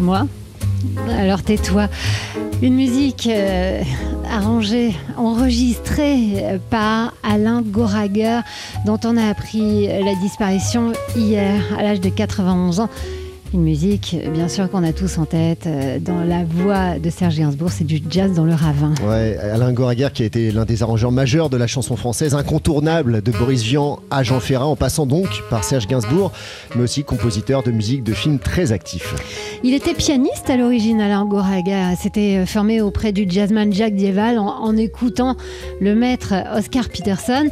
moi. Alors tais-toi. Une musique euh, arrangée, enregistrée par Alain Goraguer, dont on a appris la disparition hier à l'âge de 91 ans. Une musique, bien sûr, qu'on a tous en tête, euh, dans la voix de Serge Gainsbourg, c'est du jazz dans le ravin. Ouais, Alain Goraguer qui a été l'un des arrangeurs majeurs de la chanson française, incontournable de Boris Vian à Jean Ferrat, en passant donc par Serge Gainsbourg, mais aussi compositeur de musique de films très actif. Il était pianiste à l'origine, Alain Goraguer. S'était euh, formé auprès du jazzman Jacques Dieval en, en écoutant le maître Oscar Peterson.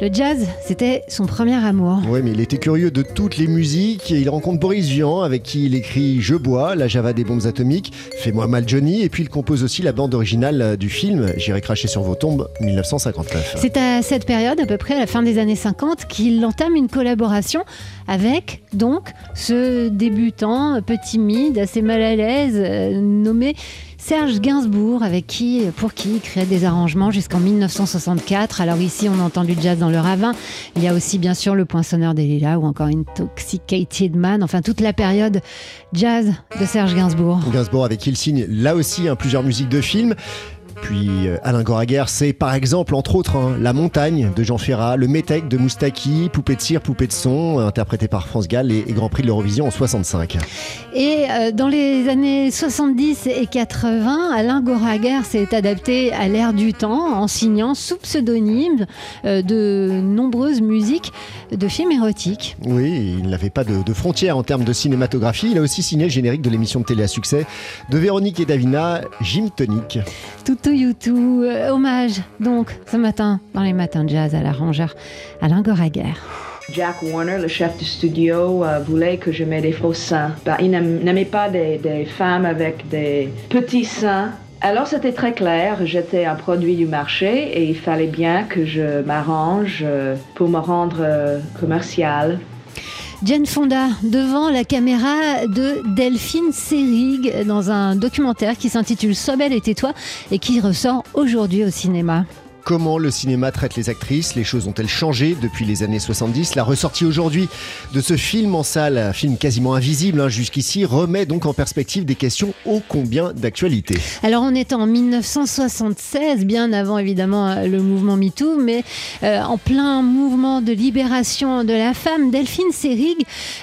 Le jazz, c'était son premier amour. Oui, mais il était curieux de toutes les musiques et il rencontre Boris Vian avec qui il écrit Je bois, la Java des bombes atomiques, Fais-moi mal Johnny et puis il compose aussi la bande originale du film J'irai cracher sur vos tombes 1959. C'est à cette période, à peu près à la fin des années 50, qu'il entame une collaboration avec donc ce débutant un peu timide, assez mal à l'aise, euh, nommé Serge Gainsbourg, avec qui, pour qui il crée des arrangements jusqu'en 1964. Alors ici, on entend du jazz dans le ravin. Il y a aussi bien sûr le Poinçonneur des Lilas ou encore Intoxicated Man. Enfin, toute la période jazz de Serge Gainsbourg. Gainsbourg avec qui il signe là aussi hein, plusieurs musiques de films. Puis euh, Alain Goraguer, c'est par exemple, entre autres, hein, La Montagne de Jean Ferrat, Le Métèque de Moustaki, Poupée de cire, Poupée de son, interprété par France Gall et, et Grand Prix de l'Eurovision en 65. Et euh, dans les années 70 et 80, Alain Goraguer s'est adapté à l'ère du temps en signant sous pseudonyme euh, de nombreuses musiques de films érotiques. Oui, il n'avait pas de, de frontières en termes de cinématographie. Il a aussi signé le générique de l'émission de télé à succès de Véronique et Davina, Jim Tonic. Toutou Youtou, euh, hommage donc ce matin dans les matins de jazz à l'arrangeur Alain Goraguer. Jack Warner, le chef du studio, euh, voulait que je mette des faux seins. Bah, il n'aim- n'aimait pas des, femmes avec des petits seins. Alors c'était très clair, j'étais un produit du marché et il fallait bien que je m'arrange euh, pour me rendre commercial. Jane Fonda devant la caméra de Delphine Seyrig dans un documentaire qui s'intitule Sois et tais-toi et qui ressort aujourd'hui au cinéma. Comment le cinéma traite les actrices Les choses ont-elles changé depuis les années 70 La ressortie aujourd'hui de ce film en salle, un film quasiment invisible hein, jusqu'ici, remet donc en perspective des questions ô combien d'actualité. Alors on est en 1976, bien avant évidemment euh, le mouvement MeToo, mais euh, en plein mouvement de libération de la femme, Delphine Seyrig,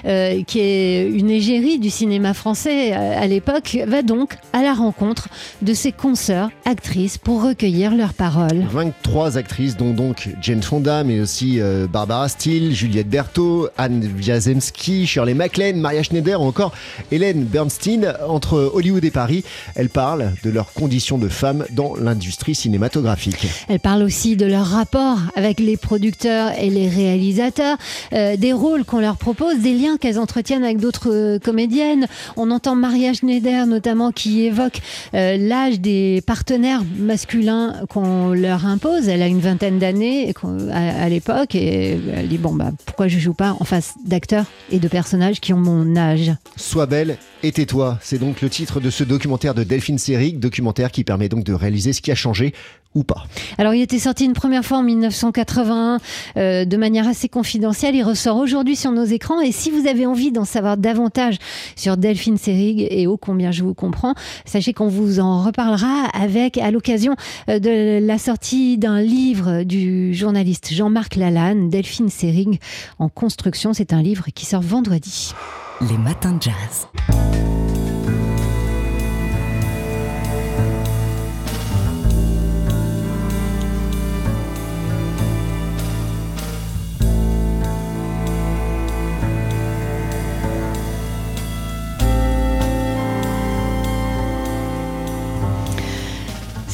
euh, qui est une égérie du cinéma français euh, à l'époque, va donc à la rencontre de ses consoeurs actrices pour recueillir leurs paroles. 23 actrices, dont donc Jane Fonda, mais aussi euh, Barbara Steele, Juliette Berthaud, Anne Wiazemski, Shirley MacLaine, Maria Schneider ou encore Hélène Bernstein. Entre Hollywood et Paris, elles parlent de leurs conditions de femmes dans l'industrie cinématographique. Elle parle aussi de leur rapport avec les producteurs et les réalisateurs, euh, des rôles qu'on leur propose, des liens qu'elles entretiennent avec d'autres euh, comédiennes. On entend Maria Schneider notamment qui évoque l'âge des partenaires masculins qu'on leur impose. Elle a une vingtaine d'années à l'époque et elle dit bon bah pourquoi je joue pas en face d'acteurs et de personnages qui ont mon âge. Sois belle et tais-toi, c'est donc le titre de ce documentaire de Delphine Seyrig, documentaire qui permet donc de réaliser ce qui a changé ou pas. Alors, il était sorti une première fois en 1981 euh, de manière assez confidentielle. Il ressort aujourd'hui sur nos écrans. Et si vous avez envie d'en savoir davantage sur Delphine Seyrig et ô combien je vous comprends, sachez qu'on vous en reparlera avec, à l'occasion euh, de la sortie d'un livre du journaliste Jean-Marc Lalanne, Delphine Seyrig en construction. C'est un livre qui sort vendredi. Les matins de jazz.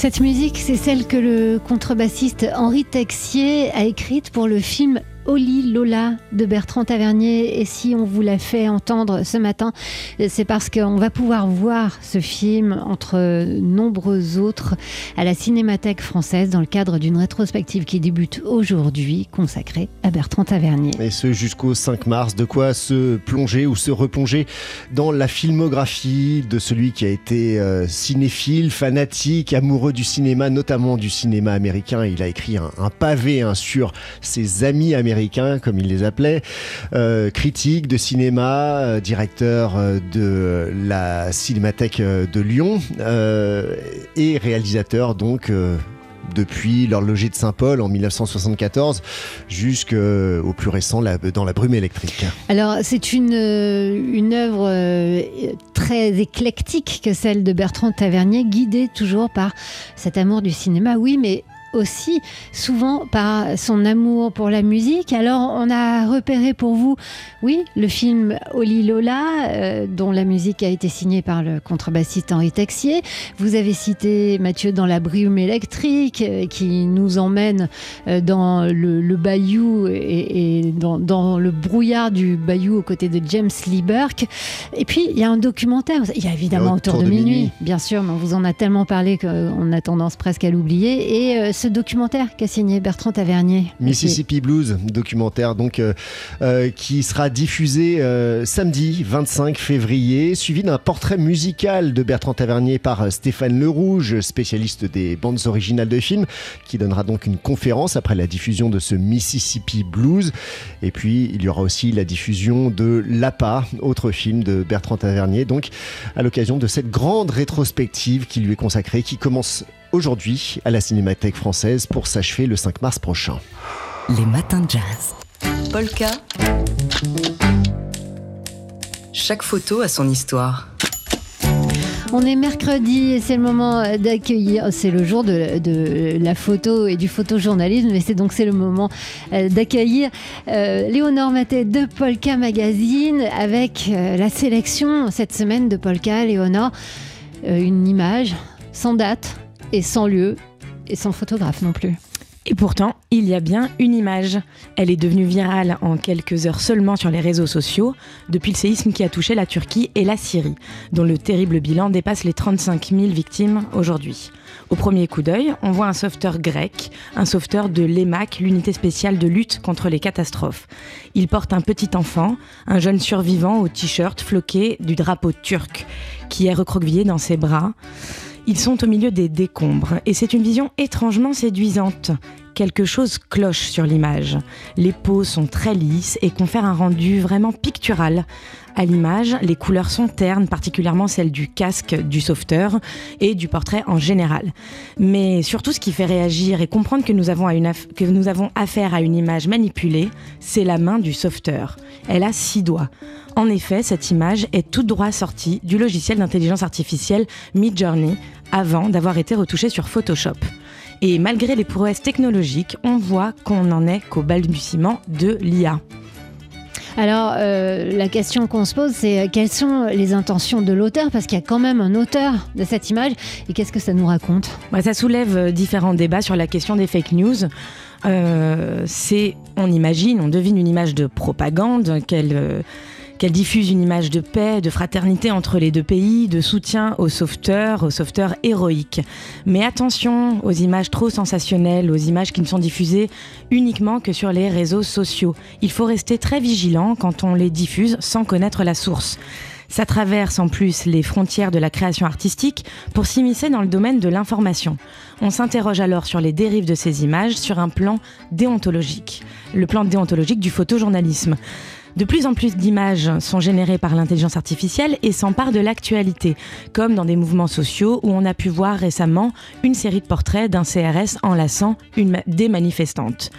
Cette musique, c'est celle que le contrebassiste Henri Texier a écrite pour le film Oli Lola de Bertrand Tavernier. Et si on vous l'a fait entendre ce matin, c'est parce qu'on va pouvoir voir ce film entre nombreux autres à la Cinémathèque française dans le cadre d'une rétrospective qui débute aujourd'hui consacrée à Bertrand Tavernier. Et ce jusqu'au 5 mars, de quoi se plonger ou se replonger dans la filmographie de celui qui a été euh, cinéphile, fanatique, amoureux du cinéma, notamment du cinéma américain. Il a écrit un, pavé hein, sur ses amis américains comme il les appelait, critique de cinéma, directeur de la Cinémathèque de Lyon et réalisateur donc depuis l'horloger de Saint-Paul en 1974 jusqu'au plus récent dans la brume électrique. Alors c'est une, une œuvre euh, très éclectique que celle de Bertrand Tavernier, guidée toujours par cet amour du cinéma, oui, mais aussi souvent par son amour pour la musique. Alors on a repéré pour vous, oui, le film Oli Lola, euh, dont la musique a été signée par le contrebassiste Henri Texier. Vous avez cité Mathieu dans la brume électrique, euh, qui nous emmène euh, dans le, bayou et, dans, le brouillard du bayou aux côtés de James Lee Burke. Et puis il y a un documentaire, il y a évidemment Autour, de, minuit, bien sûr, mais on vous en a tellement parlé qu'on a tendance presque à l'oublier. Et ce documentaire qu'a signé Bertrand Tavernier. Mississippi Blues, documentaire donc euh, euh, qui sera diffusé euh, samedi 25 février, suivi d'un portrait musical de Bertrand Tavernier par Stéphane Lerouge, spécialiste des bandes originales de films, qui donnera donc une conférence après la diffusion de ce Mississippi Blues. Et puis il y aura aussi la diffusion de L'APA, autre film de Bertrand Tavernier, donc à l'occasion de cette grande rétrospective qui lui est consacrée, qui commence aujourd'hui à la Cinémathèque française pour s'achever le 5 mars prochain. Les matins de jazz. Polka. Chaque photo a son histoire. On est mercredi et c'est le moment d'accueillir, c'est le jour de, la photo et du photojournalisme, et c'est donc c'est le moment euh, d'accueillir euh, Léonore Maté de Polka Magazine avec euh, la sélection cette semaine de Polka. Léonore, une image sans date, et sans lieu et sans photographe non plus. Et pourtant, il y a bien une image. Elle est devenue virale en quelques heures seulement sur les réseaux sociaux, depuis le séisme qui a touché la Turquie et la Syrie, dont le terrible bilan dépasse les 35 000 victimes aujourd'hui. Au premier coup d'œil, on voit un sauveteur grec, un sauveteur de l'EMAC, l'unité spéciale de lutte contre les catastrophes. Il porte un petit enfant, un jeune survivant au t-shirt floqué du drapeau turc, qui est recroquevillé dans ses bras. Ils sont au milieu des décombres et c'est une vision étrangement séduisante. Quelque chose cloche sur l'image. Les peaux sont très lisses et confèrent un rendu vraiment pictural. À l'image, les couleurs sont ternes, particulièrement celles du casque du sauveteur et du portrait en général. Mais surtout, ce qui fait réagir et comprendre que nous avons, que nous avons affaire à une image manipulée, c'est la main du sauveteur. Elle a six doigts. En effet, cette image est tout droit sortie du logiciel d'intelligence artificielle Midjourney avant d'avoir été retouchée sur Photoshop. Et malgré les prouesses technologiques, on voit qu'on n'en est qu'au balbutiement de l'IA. Alors, euh, la question qu'on se pose, c'est euh, quelles sont les intentions de l'auteur? Parce qu'il y a quand même un auteur de cette image. Et qu'est-ce que ça nous raconte? Bah, Ça soulève euh, différents débats sur la question des fake news. c'est, on imagine, on devine une image de propagande qu'elle qu'elle diffuse une image de paix, de fraternité entre les deux pays, de soutien aux sauveteurs, aux sauveteurs héroïques. Mais attention aux images trop sensationnelles, aux images qui ne sont diffusées uniquement que sur les réseaux sociaux. Il faut rester très vigilant quand on les diffuse sans connaître la source. Ça traverse en plus les frontières de la création artistique pour s'immiscer dans le domaine de l'information. On s'interroge alors sur les dérives de ces images sur un plan déontologique, le plan déontologique du photojournalisme. De plus en plus d'images sont générées par l'intelligence artificielle et s'emparent de l'actualité, comme dans des mouvements sociaux où on a pu voir récemment une série de portraits d'un CRS enlaçant une, des manifestantes.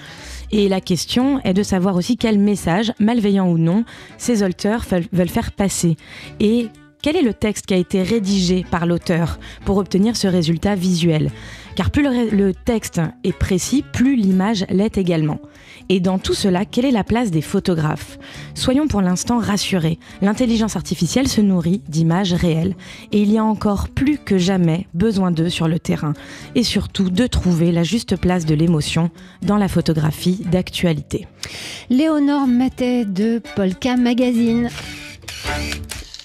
Et la question est de savoir aussi quel message, malveillant ou non, ces auteurs veulent faire passer quel est le texte qui a été rédigé par l'auteur pour obtenir ce résultat visuel? Car plus le, texte est précis, plus l'image l'est également. Et dans tout cela, quelle est la place des photographes? Soyons pour l'instant rassurés, l'intelligence artificielle se nourrit d'images réelles et il y a encore plus que jamais besoin d'eux sur le terrain et surtout de trouver la juste place de l'émotion dans la photographie d'actualité. Léonore Matet de Polka Magazine.